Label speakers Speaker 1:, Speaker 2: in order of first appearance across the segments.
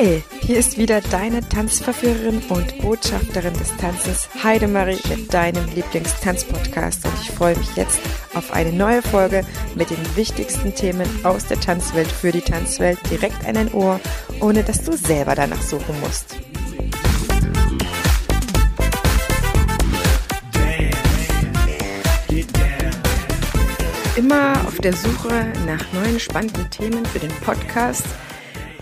Speaker 1: Hi, hier ist wieder deine Tanzverführerin und Botschafterin des Tanzes Heidemarie mit deinem Lieblingstanzpodcast und ich freue mich jetzt auf eine neue Folge mit den wichtigsten Themen aus der Tanzwelt für die Tanzwelt direkt an dein Ohr, ohne dass du selber danach suchen musst. Immer auf der Suche nach neuen spannenden Themen für den Podcast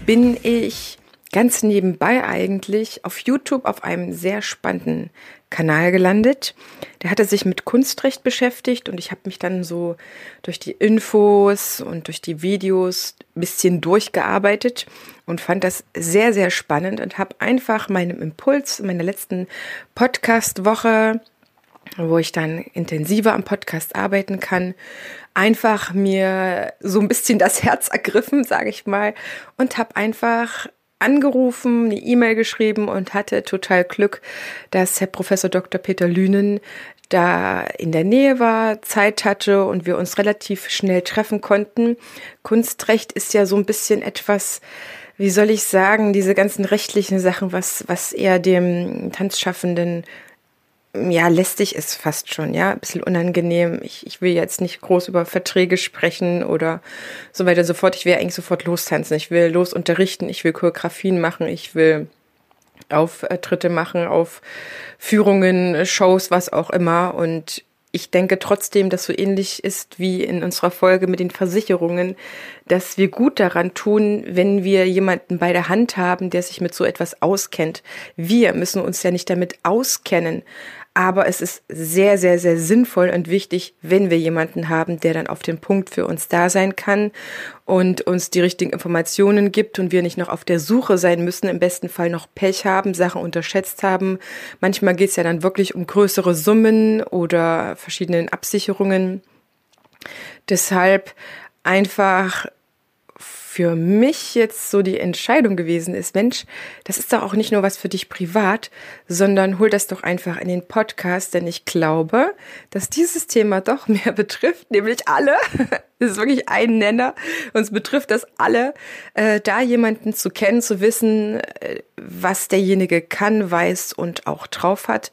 Speaker 1: bin ich ganz nebenbei eigentlich auf YouTube auf einem sehr spannenden Kanal gelandet. Der hatte sich mit Kunstrecht beschäftigt und ich habe mich dann so durch die Infos und durch die Videos ein bisschen durchgearbeitet und fand das sehr, sehr spannend und habe einfach meinem Impuls in meiner letzten Podcast-Woche wo ich dann intensiver am Podcast arbeiten kann, einfach mir so ein bisschen das Herz ergriffen, sage ich mal, und habe einfach angerufen, eine E-Mail geschrieben und hatte total Glück, dass Herr Professor Dr. Peter Lünen da in der Nähe war, Zeit hatte und wir uns relativ schnell treffen konnten. Kunstrecht ist ja so ein bisschen etwas, wie soll ich sagen, diese ganzen rechtlichen Sachen, was, was eher dem Tanzschaffenden ja, lästig ist fast schon, ja, ein bisschen unangenehm. Ich, ich will jetzt nicht groß über Verträge sprechen oder so weiter so fort. Ich will eigentlich sofort lostanzen. Ich will los unterrichten, ich will Choreografien machen, ich will Auftritte machen, auf Führungen, Shows, was auch immer. Und ich denke trotzdem, dass so ähnlich ist wie in unserer Folge mit den Versicherungen, dass wir gut daran tun, wenn wir jemanden bei der Hand haben, der sich mit so etwas auskennt. Wir müssen uns ja nicht damit auskennen, aber es ist sehr, sehr, sehr sinnvoll und wichtig, wenn wir jemanden haben, der dann auf den Punkt für uns da sein kann und uns die richtigen Informationen gibt und wir nicht noch auf der Suche sein müssen, im besten Fall noch Pech haben, Sachen unterschätzt haben. Manchmal geht es ja dann wirklich um größere Summen oder verschiedene Absicherungen. Deshalb einfach für mich jetzt so die Entscheidung gewesen ist, Mensch, das ist doch auch nicht nur was für dich privat, sondern hol das doch einfach in den Podcast, denn ich glaube, dass dieses Thema doch mehr betrifft, nämlich alle. Das ist wirklich ein Nenner. Uns betrifft das alle, äh, da jemanden zu kennen, zu wissen, äh, was derjenige kann, weiß und auch drauf hat.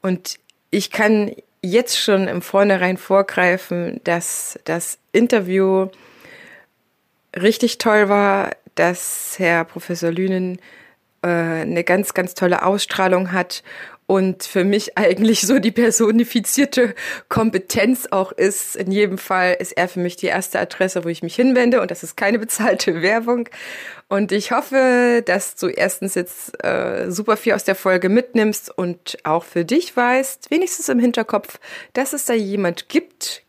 Speaker 1: Und ich kann jetzt schon im Vornherein vorgreifen, dass das Interview richtig toll war, dass Herr Professor Lünen äh, eine ganz, ganz tolle Ausstrahlung hat und für mich eigentlich so die personifizierte Kompetenz auch ist. In jedem Fall ist er für mich die erste Adresse, wo ich mich hinwende und das ist keine bezahlte Werbung. Und ich hoffe, dass du erstens jetzt äh, super viel aus der Folge mitnimmst und auch für dich weißt, wenigstens im Hinterkopf, dass es da jemand gibt,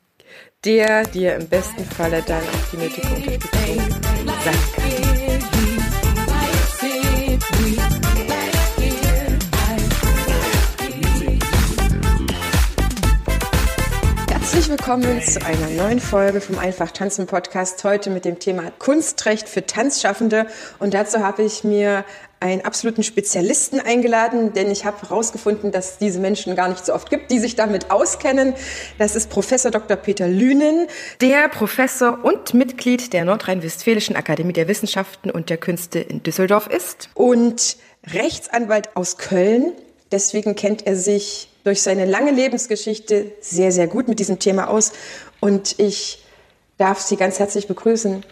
Speaker 1: der dir im besten Falle dann auch die nötige Unterstützung sein kann. Herzlich willkommen zu einer neuen Folge vom Einfach Tanzen Podcast. Heute mit dem Thema Kunstrecht für Tanzschaffende. Und dazu habe ich mir einen absoluten Spezialisten eingeladen, denn ich habe herausgefunden, dass es diese Menschen gar nicht so oft gibt, die sich damit auskennen. Das ist Professor Dr. Peter Lünen, der Professor und Mitglied der Nordrhein-Westfälischen Akademie der Wissenschaften und der Künste in Düsseldorf ist und Rechtsanwalt aus Köln. Deswegen kennt er sich durch seine lange Lebensgeschichte sehr, sehr gut mit diesem Thema aus. Und ich darf Sie ganz herzlich begrüßen.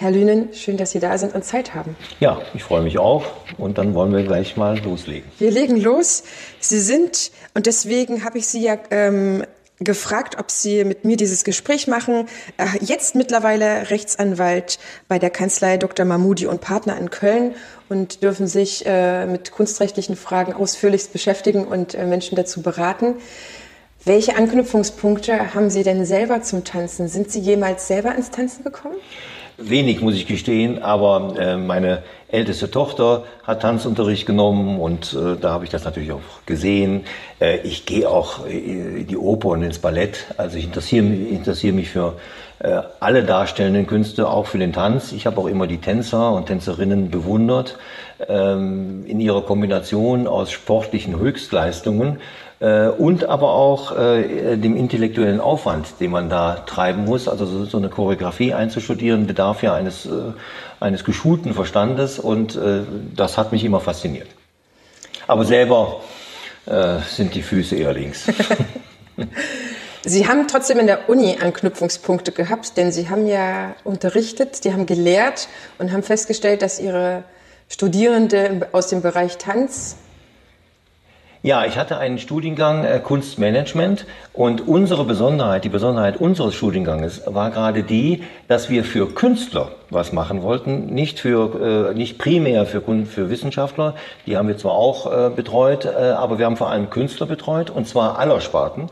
Speaker 1: Herr Lünen, schön, dass Sie da sind und Zeit haben.
Speaker 2: Ja, ich freue mich auch. Und dann wollen wir gleich mal loslegen.
Speaker 1: Wir legen los. Sie sind, und deswegen habe ich Sie ja ähm, gefragt, ob Sie mit mir dieses Gespräch machen. Äh, jetzt mittlerweile Rechtsanwalt bei der Kanzlei Dr. Mahmoudi und Partner in Köln und dürfen sich äh, mit kunstrechtlichen Fragen ausführlichst beschäftigen und äh, Menschen dazu beraten. Welche Anknüpfungspunkte haben Sie denn selber zum Tanzen? Sind Sie jemals selber ins Tanzen gekommen?
Speaker 2: Wenig, muss ich gestehen, aber äh, meine älteste Tochter hat Tanzunterricht genommen und äh, da habe ich das natürlich auch gesehen. Äh, ich gehe auch in die Oper und ins Ballett. Also ich interessiere, interessiere mich für äh, alle darstellenden Künste, auch für den Tanz. Ich habe auch immer die Tänzer und Tänzerinnen bewundert ähm, in ihrer Kombination aus sportlichen Höchstleistungen äh, und aber auch äh, dem intellektuellen Aufwand, den man da treiben muss. Also so, so eine Choreografie einzustudieren bedarf ja eines, äh, eines geschulten Verstandes und äh, das hat mich immer fasziniert. Aber selber äh, sind die Füße eher links.
Speaker 1: Sie haben trotzdem in der Uni Anknüpfungspunkte gehabt, denn Sie haben ja unterrichtet, Sie haben gelehrt und haben festgestellt, dass Ihre Studierende aus dem Bereich Tanz
Speaker 2: ja, ich hatte einen Studiengang äh, Kunstmanagement und unsere Besonderheit, die Besonderheit unseres Studienganges war gerade die, dass wir für Künstler was machen wollten, nicht für äh, nicht primär für für Wissenschaftler, die haben wir zwar auch äh, betreut, äh, aber wir haben vor allem Künstler betreut und zwar aller Sparten.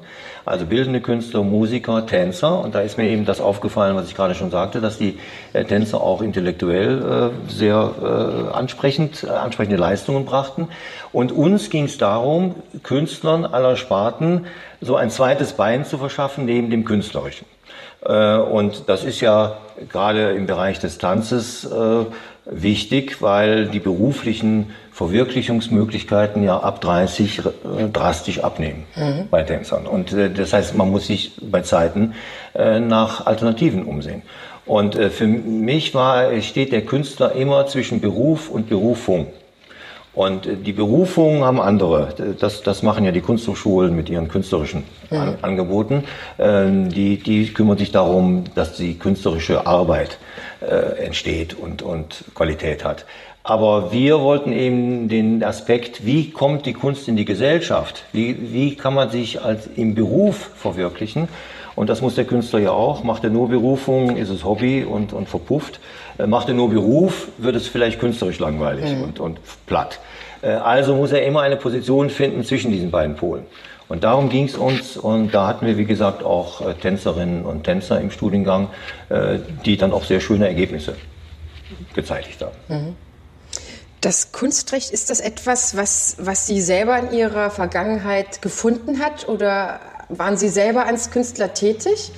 Speaker 2: Also bildende Künstler, Musiker, Tänzer. Und da ist mir eben das aufgefallen, was ich gerade schon sagte, dass die äh, Tänzer auch intellektuell äh, sehr äh, ansprechend, äh, ansprechende Leistungen brachten. Und uns ging es darum, Künstlern aller Sparten so ein zweites Bein zu verschaffen neben dem künstlerischen. Äh, und das ist ja gerade im Bereich des Tanzes äh, wichtig, weil die beruflichen Verwirklichungsmöglichkeiten ja ab 30 äh, drastisch abnehmen mhm. bei Tänzern. Und das heißt, man muss sich bei Zeiten nach Alternativen umsehen. Und für mich war, steht der Künstler immer zwischen Beruf und Berufung. Und äh, die Berufungen haben andere. Das, das machen ja die Kunsthochschulen mit ihren künstlerischen. An Angeboten. Ähm, die, die kümmern sich darum, dass die künstlerische Arbeit äh, entsteht und, und Qualität hat. Aber wir wollten eben den Aspekt, wie kommt die Kunst in die Gesellschaft? Wie, wie kann man sich als im Beruf verwirklichen? Und das muss der Künstler ja auch. Macht er nur Berufung, ist es Hobby und, und verpufft. Äh, macht er nur Beruf, wird es vielleicht künstlerisch langweilig mhm. und, und platt. Äh, also muss er immer eine Position finden zwischen diesen beiden Polen. Und darum ging es uns und da hatten wir, wie gesagt, auch äh, Tänzerinnen und Tänzer im Studiengang, die dann auch sehr schöne Ergebnisse gezeitigt haben. Mhm.
Speaker 1: Das Kunstrecht, ist das etwas, was, was Sie selber in Ihrer Vergangenheit gefunden hat oder waren Sie selber als Künstler tätig?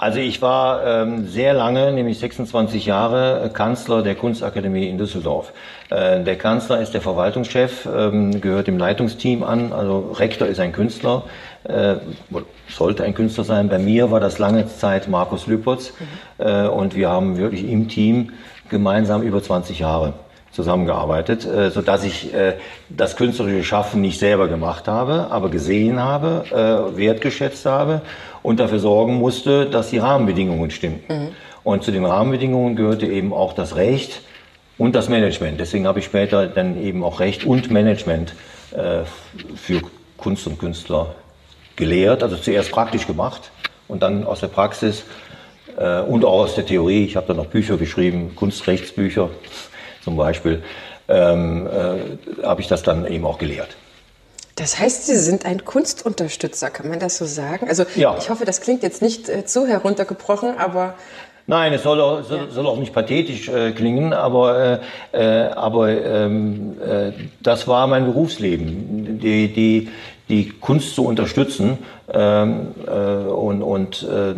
Speaker 2: Also ich war ähm, sehr lange, nämlich 26 Jahre, äh, Kanzler der Kunstakademie in Düsseldorf. Äh, der Kanzler ist der Verwaltungschef, ähm, gehört dem Leitungsteam an, also Rektor ist ein Künstler, äh, sollte ein Künstler sein. Bei mir war das lange Zeit Markus Lüpertz mhm. äh, und wir haben wirklich im Team gemeinsam über 20 Jahre zusammengearbeitet, äh, so dass ich äh, das künstlerische Schaffen nicht selber gemacht habe, aber gesehen habe, äh, wertgeschätzt habe und dafür sorgen musste, dass die Rahmenbedingungen stimmten. Mhm. Und zu den Rahmenbedingungen gehörte eben auch das Recht und das Management. Deswegen habe ich später dann eben auch Recht und Management äh, für Kunst und Künstler gelehrt, also zuerst praktisch gemacht und dann aus der Praxis äh, und auch aus der Theorie. Ich habe dann noch Bücher geschrieben, Kunstrechtsbücher zum Beispiel, ähm, äh, habe ich das dann eben auch gelehrt.
Speaker 1: Das heißt, Sie sind ein Kunstunterstützer, kann man das so sagen? Also ja. ich hoffe, das klingt jetzt nicht äh, zu heruntergebrochen, aber
Speaker 2: Nein, es soll auch, soll, ja. soll auch nicht pathetisch äh, klingen, aber, äh, äh aber ähm, äh, das war mein Berufsleben, die, die, die Kunst zu unterstützen ähm, äh, und, und, äh,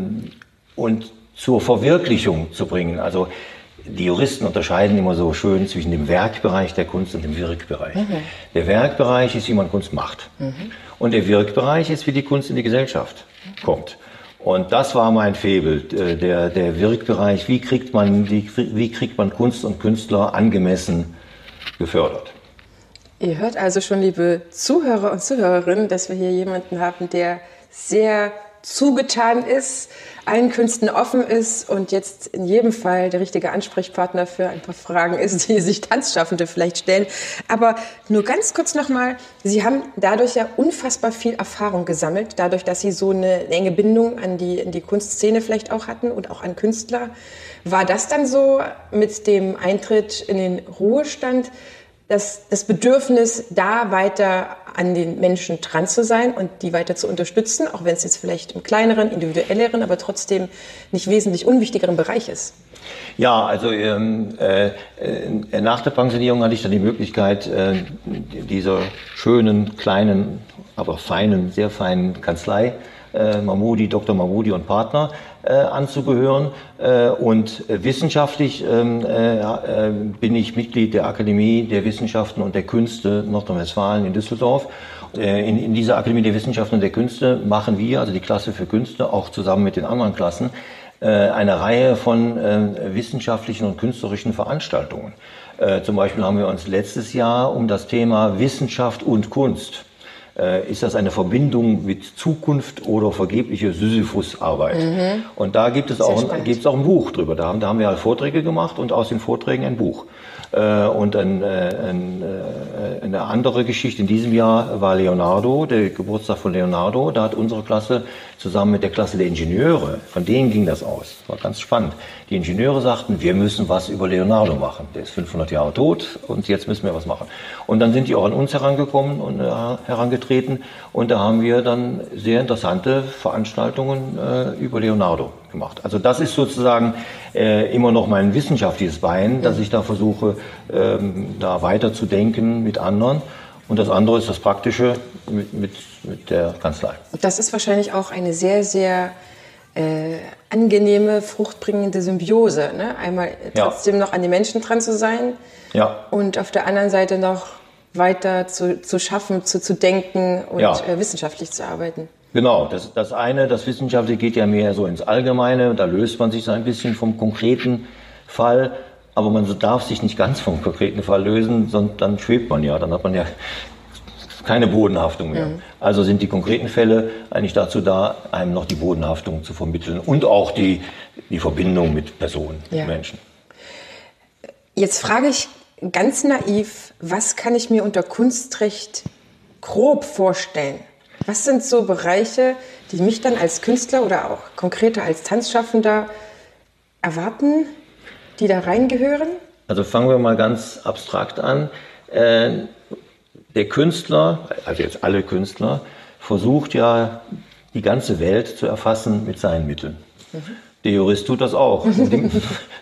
Speaker 2: und zur Verwirklichung zu bringen. Also die Juristen unterscheiden immer so schön zwischen dem Werkbereich der Kunst und dem Wirkbereich. Mhm. Der Werkbereich ist, wie man Kunst macht. Mhm. Und der Wirkbereich ist, wie die Kunst in die Gesellschaft kommt. Und das war mein Febel, äh, der, der Wirkbereich. Wie kriegt man, wie, wie kriegt man Kunst und Künstler angemessen gefördert?
Speaker 1: Ihr hört also schon, liebe Zuhörer und Zuhörerinnen, dass wir hier jemanden haben, der sehr zugetan ist, allen Künsten offen ist und jetzt in jedem Fall der richtige Ansprechpartner für ein paar Fragen ist, die sich Tanzschaffende vielleicht stellen. Aber nur ganz kurz nochmal, Sie haben dadurch ja unfassbar viel Erfahrung gesammelt, dadurch, dass Sie so eine enge Bindung an die, an die Kunstszene vielleicht auch hatten und auch an Künstler. War das dann so mit dem Eintritt in den Ruhestand, das, das Bedürfnis, da weiter an den Menschen dran zu sein und die weiter zu unterstützen, auch wenn es jetzt vielleicht im kleineren, individuelleren, aber trotzdem nicht wesentlich unwichtigeren Bereich ist?
Speaker 2: Ja, also ähm, äh, äh, nach der Pensionierung hatte ich dann die Möglichkeit, äh, dieser schönen, kleinen, aber feinen, sehr feinen Kanzlei äh, Mahmoudi, Dr. Mahmoudi und Partner äh, anzugehören. Äh, und wissenschaftlich ähm, äh, bin ich Mitglied der Akademie der Wissenschaften und der Künste Nordrhein-Westfalen in Düsseldorf. Äh, in, in dieser Akademie der Wissenschaften und der Künste machen wir, also die Klasse für Künste, auch zusammen mit den anderen Klassen, äh, eine Reihe von äh, wissenschaftlichen und künstlerischen Veranstaltungen. Zum Beispiel haben wir uns letztes Jahr um das Thema Wissenschaft und Kunst ist das eine Verbindung mit Zukunft oder vergebliche Sisyphusarbeit? Mhm. Und da gibt es, auch, gibt es auch ein Buch drüber. Da haben, da haben wir halt Vorträge gemacht und aus den Vorträgen ein Buch. Äh, und ein, äh, ein, äh, eine andere Geschichte in diesem Jahr war Leonardo, der Geburtstag von Leonardo. Da hat unsere Klasse zusammen mit der Klasse der Ingenieure, von denen ging das aus. War ganz spannend. Die Ingenieure sagten, wir müssen was über Leonardo machen. Der ist 500 Jahre tot und jetzt müssen wir was machen. Und dann sind die auch an uns herangekommen und äh, herangetreten und da haben wir dann sehr interessante Veranstaltungen äh, über Leonardo gemacht. Also das ist sozusagen äh, immer noch mein wissenschaftliches Bein, dass ich da versuche, ähm, da weiterzudenken mit anderen. Und das andere ist das Praktische mit, mit, mit der Kanzlei.
Speaker 1: Das ist wahrscheinlich auch eine sehr, sehr äh, angenehme, fruchtbringende Symbiose. Ne? Einmal trotzdem ja. noch an die Menschen dran zu sein ja. und auf der anderen Seite noch weiter zu, zu schaffen, zu, zu denken und ja. äh, wissenschaftlich zu arbeiten.
Speaker 2: Genau, das, das eine, das Wissenschaftliche geht ja mehr so ins Allgemeine, da löst man sich so ein bisschen vom konkreten Fall, aber man darf sich nicht ganz vom konkreten Fall lösen, sondern dann schwebt man ja, dann hat man ja keine Bodenhaftung mehr. Mhm. Also sind die konkreten Fälle eigentlich dazu da, einem noch die Bodenhaftung zu vermitteln und auch die, die Verbindung mit Personen, ja. Menschen.
Speaker 1: Jetzt frage ich ganz naiv, was kann ich mir unter Kunstrecht grob vorstellen? Was sind so Bereiche, die mich dann als Künstler oder auch konkreter als Tanzschaffender erwarten, die da reingehören?
Speaker 2: Also fangen wir mal ganz abstrakt an. Äh, der Künstler, also jetzt alle Künstler, versucht ja die ganze Welt zu erfassen mit seinen Mitteln. Mhm. Der Jurist tut das auch, nur die,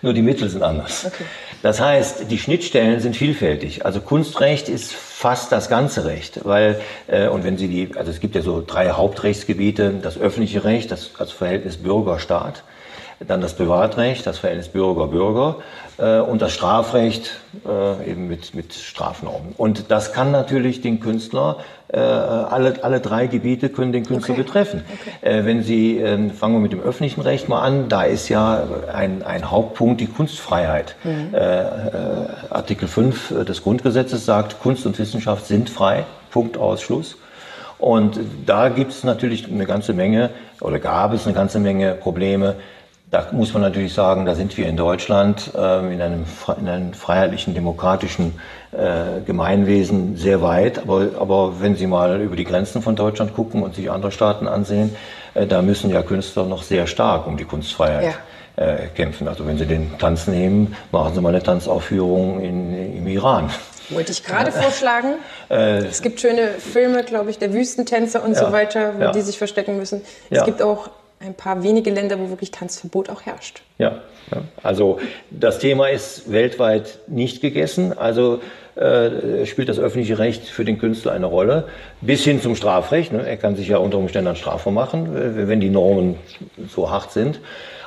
Speaker 2: nur die Mittel sind anders. Okay. Das heißt, die Schnittstellen sind vielfältig. Also Kunstrecht ist fast das ganze Recht, weil äh, und wenn Sie die, also es gibt ja so drei Hauptrechtsgebiete: das öffentliche Recht, das, das Verhältnis Bürger-Staat, dann das Privatrecht, das Verhältnis Bürger-Bürger äh, und das Strafrecht äh, eben mit, mit Strafnormen. Und das kann natürlich den Künstler, äh, alle, alle drei Gebiete können den Künstler okay. betreffen. Okay. Äh, wenn Sie, äh, fangen wir mit dem öffentlichen Recht mal an, da ist ja ein, ein Hauptpunkt die Kunstfreiheit. Mhm. Äh, Artikel 5 des Grundgesetzes sagt, Kunst und Wissenschaft sind frei, Punkt Ausschluss. Und da gibt es natürlich eine ganze Menge, oder gab es eine ganze Menge Probleme, da muss man natürlich sagen, da sind wir in Deutschland äh, in, einem, in einem freiheitlichen, demokratischen äh, Gemeinwesen sehr weit. Aber, aber wenn Sie mal über die Grenzen von Deutschland gucken und sich andere Staaten ansehen, äh, da müssen ja Künstler noch sehr stark um die Kunstfreiheit ja. äh, kämpfen. Also wenn Sie den Tanz nehmen, machen Sie mal eine Tanzaufführung in, im Iran.
Speaker 1: Wollte ich gerade vorschlagen. Äh, es gibt schöne Filme, glaube ich, der Wüstentänzer und ja, so weiter, wo ja. die sich verstecken müssen. Es gibt auch ein paar wenige Länder, wo wirklich Tanzverbot auch herrscht.
Speaker 2: Ja, ja. also das Thema ist weltweit nicht gegessen. Also äh, spielt das öffentliche Recht für den Künstler eine Rolle, bis hin zum Strafrecht. Ne? Er kann sich ja unter Umständen an Strafe machen, wenn die Normen so hart sind.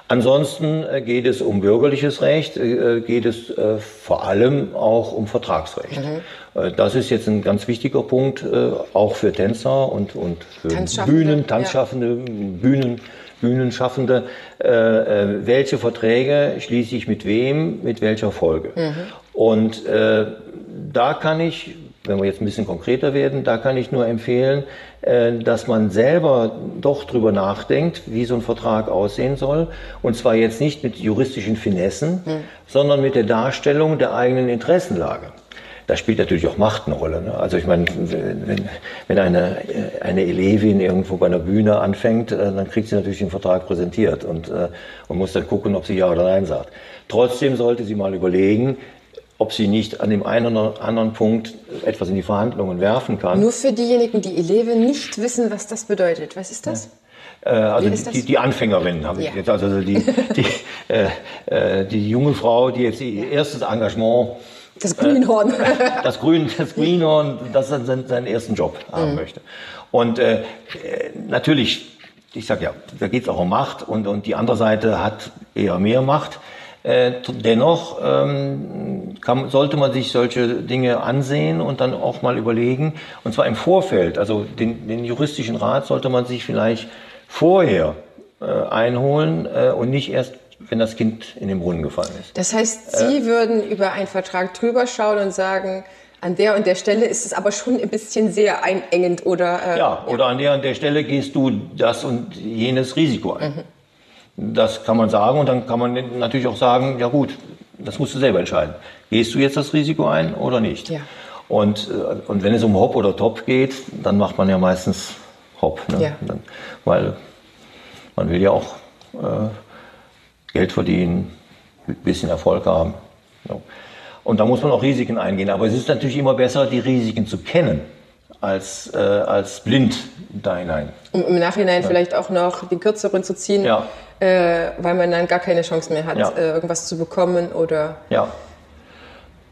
Speaker 2: Ansonsten äh, geht es um bürgerliches Recht, äh, geht es äh, vor allem auch um Vertragsrecht. Mhm. Das ist jetzt ein ganz wichtiger Punkt, auch für Tänzer und, und für Bühnen, Tanzschaffende, ja. Bühnen. Bühnenschaffende, äh, äh, welche Verträge schließe ich mit wem, mit welcher Folge. Mhm. Und äh, da kann ich, wenn wir jetzt ein bisschen konkreter werden, da kann ich nur empfehlen, äh, dass man selber doch drüber nachdenkt, wie so ein Vertrag aussehen soll. Und zwar jetzt nicht mit juristischen Finessen, mhm. sondern mit der Darstellung der eigenen Interessenlage da spielt natürlich auch Macht eine Rolle. Ne? Also ich meine, wenn, wenn eine, eine Elevin irgendwo bei einer Bühne anfängt, äh, dann kriegt sie natürlich den Vertrag präsentiert und, äh, und muss dann gucken, ob sie Ja oder Nein sagt. Trotzdem sollte sie mal überlegen, ob sie nicht an dem einen oder anderen Punkt etwas in die Verhandlungen werfen kann.
Speaker 1: Nur für diejenigen, die Eleve nicht wissen, was das bedeutet. Was ist das?
Speaker 2: Ja. Äh, also die, die, Anfängerinnen habe ich ja. jetzt, also die, die, äh, äh, die junge Frau, die jetzt ihr erstes Engagement
Speaker 1: das Grünhorn. Äh,
Speaker 2: das, Grün, das Grünhorn, das seinen, seinen ersten Job haben mhm. möchte. Und äh, natürlich, ich sage ja, da geht es auch um Macht und, und die andere Seite hat eher mehr Macht. Äh, dennoch ähm, kann, sollte man sich solche Dinge ansehen und dann auch mal überlegen, und zwar im Vorfeld. Also den, den juristischen Rat sollte man sich vielleicht vorher äh, einholen äh, und nicht erst wenn das Kind in den Brunnen gefallen ist.
Speaker 1: Das heißt, Sie äh, würden über einen Vertrag drüber schauen und sagen, an der und der Stelle ist es aber schon ein bisschen sehr einengend oder.
Speaker 2: Äh, ja, oder an der und der Stelle gehst du das und jenes Risiko ein. Mhm. Das kann man sagen und dann kann man natürlich auch sagen, ja gut, das musst du selber entscheiden. Gehst du jetzt das Risiko ein oder nicht? Ja. Und, äh, und wenn es um Hop oder Top geht, dann macht man ja meistens Hop. Ne? Ja. Dann, weil man will ja auch äh, Geld verdienen, ein bisschen Erfolg haben. Ja. Und da muss man auch Risiken eingehen. Aber es ist natürlich immer besser, die Risiken zu kennen, als, äh, als blind da hinein.
Speaker 1: Um im Nachhinein ja. vielleicht auch noch den kürzeren zu ziehen, ja. äh, weil man dann gar keine Chance mehr hat, ja. äh, irgendwas zu bekommen oder.
Speaker 2: Ja.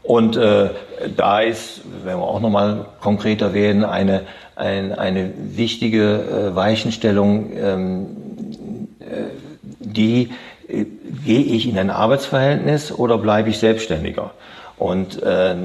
Speaker 2: Und äh, da ist, wenn wir auch nochmal konkreter werden, eine, ein, eine wichtige äh, Weichenstellung, ähm, äh, die gehe ich in ein Arbeitsverhältnis oder bleibe ich Selbstständiger? Und, äh, äh,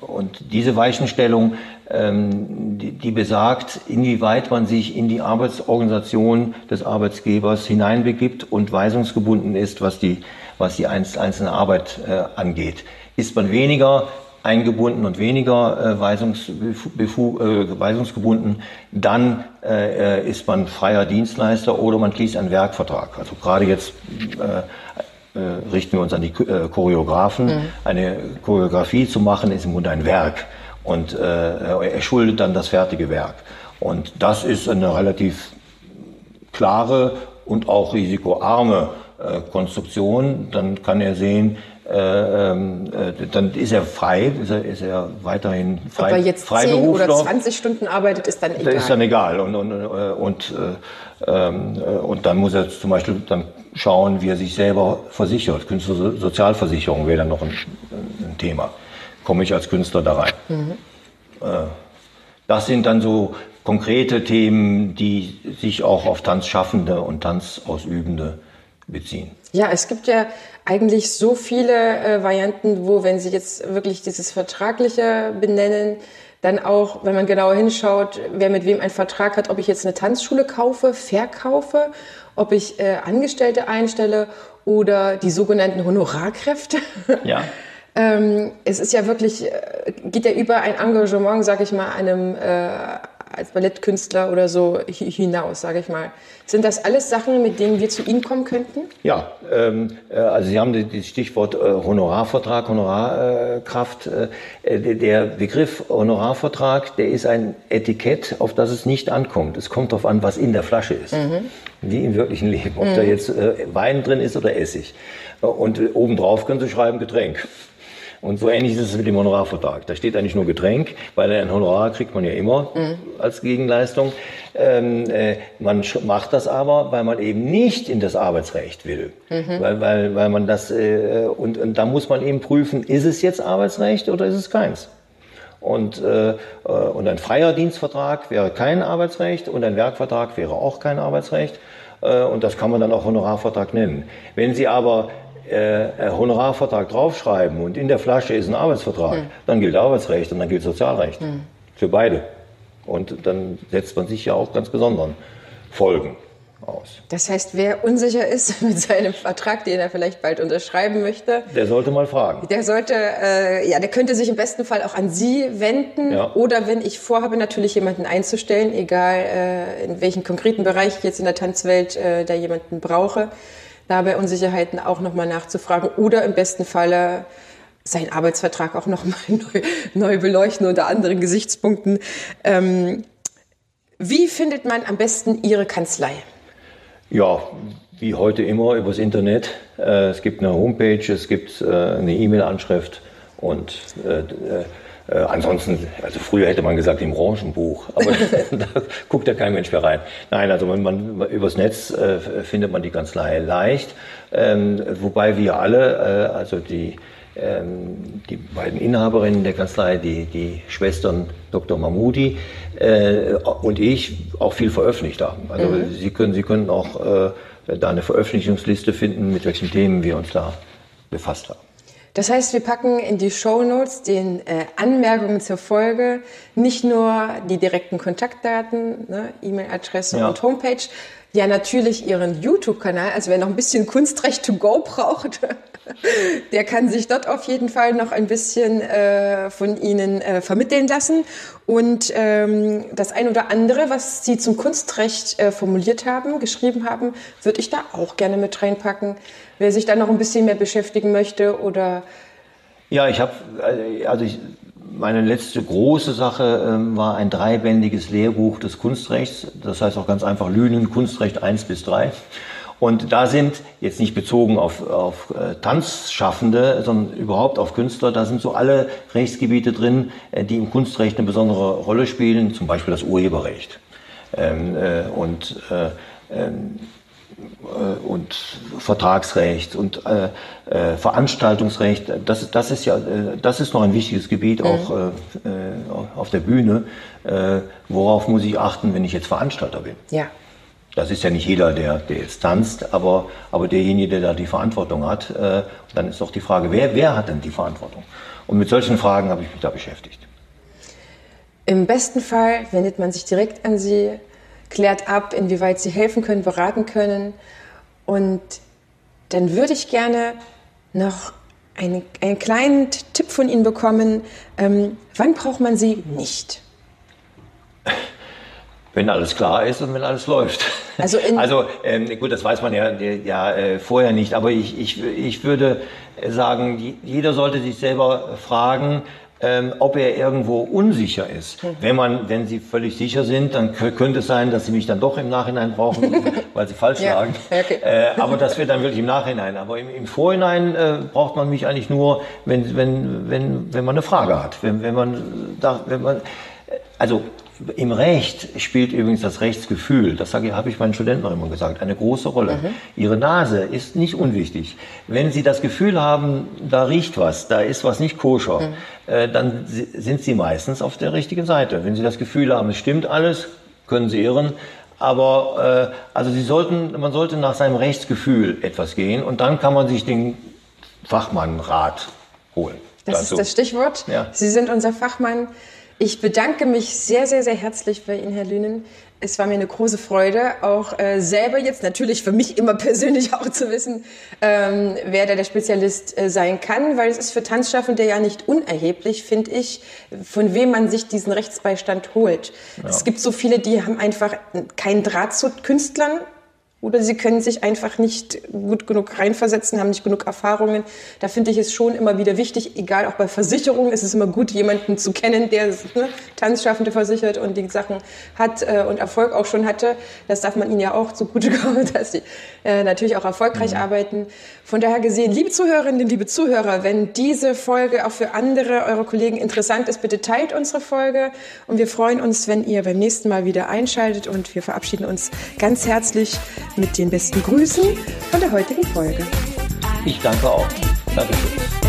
Speaker 2: und diese Weichenstellung, ähm, die, die besagt, inwieweit man sich in die Arbeitsorganisation des Arbeitsgebers hineinbegibt und weisungsgebunden ist, was die, was die einzelne Arbeit äh, angeht. Ist man weniger eingebunden und weniger äh, weisungsbefu äh, weisungsgebunden, dann äh, ist man freier Dienstleister oder man schließt einen Werkvertrag. Also gerade jetzt äh, äh, richten wir uns an die äh, Choreografen. Mhm. Eine Choreografie zu machen ist im Grunde ein Werk und er schuldet dann das fertige Werk. Und das ist eine relativ klare und auch risikoarme Konstruktion. Dann kann er sehen, äh, ähm, äh, dann ist er frei, ist er, ist er weiterhin frei.
Speaker 1: Ob er jetzt 10 oder 20 Stunden arbeitet, ist dann egal. Das
Speaker 2: ist dann egal. Und, und, und, ähm, und dann muss er zum Beispiel dann schauen, wie er sich selber versichert. Künstlersozialversicherung wäre dann noch ein, ein, Thema. Komme ich als Künstler da rein? Mhm. Das sind dann so konkrete Themen, die sich auch auf Tanzschaffende und Tanzausübende beziehen.
Speaker 1: Ja, es gibt ja eigentlich so viele äh, Varianten, wo, wenn Sie jetzt wirklich dieses Vertragliche benennen, dann auch, wenn man genauer hinschaut, wer mit wem einen Vertrag hat, ob ich jetzt eine Tanzschule kaufe, verkaufe, ob ich äh, Angestellte einstelle oder die sogenannten Honorarkräfte. Ja. ähm, es ist ja wirklich, äh, geht ja über ein Engagement, sag ich mal, einem äh, als Ballettkünstler oder so hinaus, sage ich mal. Sind das alles Sachen, mit denen wir zu Ihnen kommen könnten?
Speaker 2: Ja, ähm, äh, also Sie haben das Stichwort äh, Honorarvertrag, Honorarkraft. Äh, der Begriff Honorarvertrag, der ist ein Etikett, auf das es nicht ankommt. Es kommt darauf an, was in der Flasche ist. Mhm. Wie im wirklichen Leben. Ob mhm. da jetzt äh, Wein drin ist oder Essig. Und obendrauf können Sie schreiben Getränk. Und so ähnlich ist es mit dem Honorarvertrag. Da steht eigentlich nur Getränk, weil ein Honorar kriegt man ja immer mhm. als Gegenleistung. Ähm, äh, man macht das aber, weil man eben nicht in das Arbeitsrecht will. Mhm. Weil, weil, weil man das, äh, und, und da muss man eben prüfen, ist es jetzt Arbeitsrecht oder ist es keins? Und, äh, äh und ein freier Dienstvertrag wäre kein Arbeitsrecht und ein Werkvertrag wäre auch kein Arbeitsrecht. Äh, und das kann man dann auch Honorarvertrag nennen. Wenn Sie aber äh, Honorarvertrag draufschreiben und in der Flasche ist ein Arbeitsvertrag, hm. dann gilt Arbeitsrecht und dann gilt Sozialrecht. Hm. Für beide. Und dann setzt man sich ja auch ganz besonderen Folgen aus.
Speaker 1: Das heißt, wer unsicher ist mit seinem Vertrag, den er vielleicht bald unterschreiben möchte,
Speaker 2: der sollte mal fragen.
Speaker 1: Der sollte, äh, ja, der könnte sich im besten Fall auch an Sie wenden. Ja. Oder wenn ich vorhabe, natürlich jemanden einzustellen, egal äh, in welchem konkreten Bereich ich jetzt in der Tanzwelt äh, da jemanden brauche, da bei Unsicherheiten auch nochmal nachzufragen oder im besten Falle seinen Arbeitsvertrag auch nochmal neu, neu beleuchten unter anderen Gesichtspunkten. Ähm, wie findet man am besten Ihre Kanzlei?
Speaker 2: Ja, wie heute immer übers Internet. Äh, es gibt eine Homepage, es gibt äh, eine E-Mail-Anschrift und äh, äh, ansonsten, also früher hätte man gesagt im Branchenbuch, aber da guckt ja kein Mensch mehr rein. Nein, also man, man, übers Netz äh, findet man die Kanzlei leicht, ähm, wobei wir alle, äh, also die ähm, die beiden Inhaberinnen der Kanzlei, die, die Schwestern Dr. Mahmoudi äh, und ich auch viel veröffentlicht haben. Also mhm. Sie, können, Sie können auch äh, da eine Veröffentlichungsliste finden, mit welchen Themen wir uns da befasst haben.
Speaker 1: Das heißt, wir packen in die Show Notes den äh, Anmerkungen zur Folge nicht nur die direkten Kontaktdaten, ne, E-Mail-Adresse ja. und Homepage, ja natürlich ihren YouTube-Kanal. Also wer noch ein bisschen Kunstrecht to go braucht, der kann sich dort auf jeden Fall noch ein bisschen äh, von Ihnen äh, vermitteln lassen. Und ähm, das ein oder andere, was Sie zum Kunstrecht äh, formuliert haben, geschrieben haben, würde ich da auch gerne mit reinpacken. Wer sich da noch ein bisschen mehr beschäftigen möchte oder
Speaker 2: ja, ich habe, äh, also ich, meine letzte große Sache ähm, war ein dreibändiges Lehrbuch des Kunstrechts. Das heißt auch ganz einfach Lünen Kunstrecht 1 bis 3. Und da sind, jetzt nicht bezogen auf, auf äh, Tanzschaffende, sondern überhaupt auf Künstler, da sind so alle Rechtsgebiete drin, äh, die im Kunstrecht eine besondere Rolle spielen, zum Beispiel das Urheberrecht. Ähm, äh, und äh, ähm, äh, und Vertragsrecht und äh, äh, Veranstaltungsrecht, das, das ist ja, äh, das ist noch ein wichtiges Gebiet auch mhm. äh, auf der Bühne. Äh, worauf muss ich achten, wenn ich jetzt Veranstalter bin?
Speaker 1: Ja.
Speaker 2: Das ist ja nicht jeder, der, der jetzt tanzt, aber, aber derjenige, der da die Verantwortung hat, äh, dann ist doch die Frage, wer, wer hat denn die Verantwortung? Und mit solchen Fragen habe ich mich da beschäftigt.
Speaker 1: Im besten Fall wendet man sich direkt an Sie, klärt ab, inwieweit Sie helfen können, beraten können. Und dann würde ich gerne noch einen, einen kleinen Tipp von Ihnen bekommen. Ähm, wann braucht man sie nicht?
Speaker 2: Wenn alles klar ist und wenn alles läuft. Also, also ähm, gut, das weiß man ja, ja äh, vorher nicht, aber ich, ich, ich würde sagen, jeder sollte sich selber fragen, ähm, ob er irgendwo unsicher ist. Mhm. Wenn man, wenn Sie völlig sicher sind, dann könnte es sein, dass Sie mich dann doch im Nachhinein brauchen, weil Sie falsch ja. sagen. Okay. Äh, aber das wird dann wirklich im Nachhinein. Aber im, im Vorhinein äh, braucht man mich eigentlich nur, wenn, wenn, wenn, wenn man eine Frage hat. Wenn, wenn man, da, wenn man, also im Recht spielt übrigens das Rechtsgefühl, das habe ich meinen Studenten noch immer gesagt, eine große Rolle. Mhm. Ihre Nase ist nicht unwichtig. Wenn Sie das Gefühl haben, da riecht was, da ist was nicht koscher, mhm. äh, dann sind Sie meistens auf der richtigen Seite. Wenn Sie das Gefühl haben, es stimmt alles, können Sie irren. Aber äh, also Sie sollten, man sollte nach seinem Rechtsgefühl etwas gehen und dann kann man sich den Fachmannrat holen.
Speaker 1: Das dazu. ist das Stichwort. Ja. Sie sind unser Fachmann. Ich bedanke mich sehr, sehr, sehr herzlich bei Ihnen, Herr Lünen. Es war mir eine große Freude, auch äh, selber jetzt natürlich für mich immer persönlich auch zu wissen, ähm, wer da der Spezialist äh, sein kann, weil es ist für Tanzschaffende ja nicht unerheblich, finde ich, von wem man sich diesen Rechtsbeistand holt. Ja. Es gibt so viele, die haben einfach keinen Draht zu Künstlern oder sie können sich einfach nicht gut genug reinversetzen, haben nicht genug Erfahrungen. Da finde ich es schon immer wieder wichtig, egal auch bei Versicherungen, ist es immer gut, jemanden zu kennen, der ne, Tanzschaffende versichert und die Sachen hat äh, und Erfolg auch schon hatte. Das darf man ihnen ja auch zugutekommen, dass sie äh, natürlich auch erfolgreich mhm. arbeiten. Von daher gesehen, liebe Zuhörerinnen, liebe Zuhörer, wenn diese Folge auch für andere eure Kollegen interessant ist, bitte teilt unsere Folge und wir freuen uns, wenn ihr beim nächsten Mal wieder einschaltet und wir verabschieden uns ganz herzlich mit den besten Grüßen von der heutigen Folge.
Speaker 2: Ich danke auch. Dankeschön.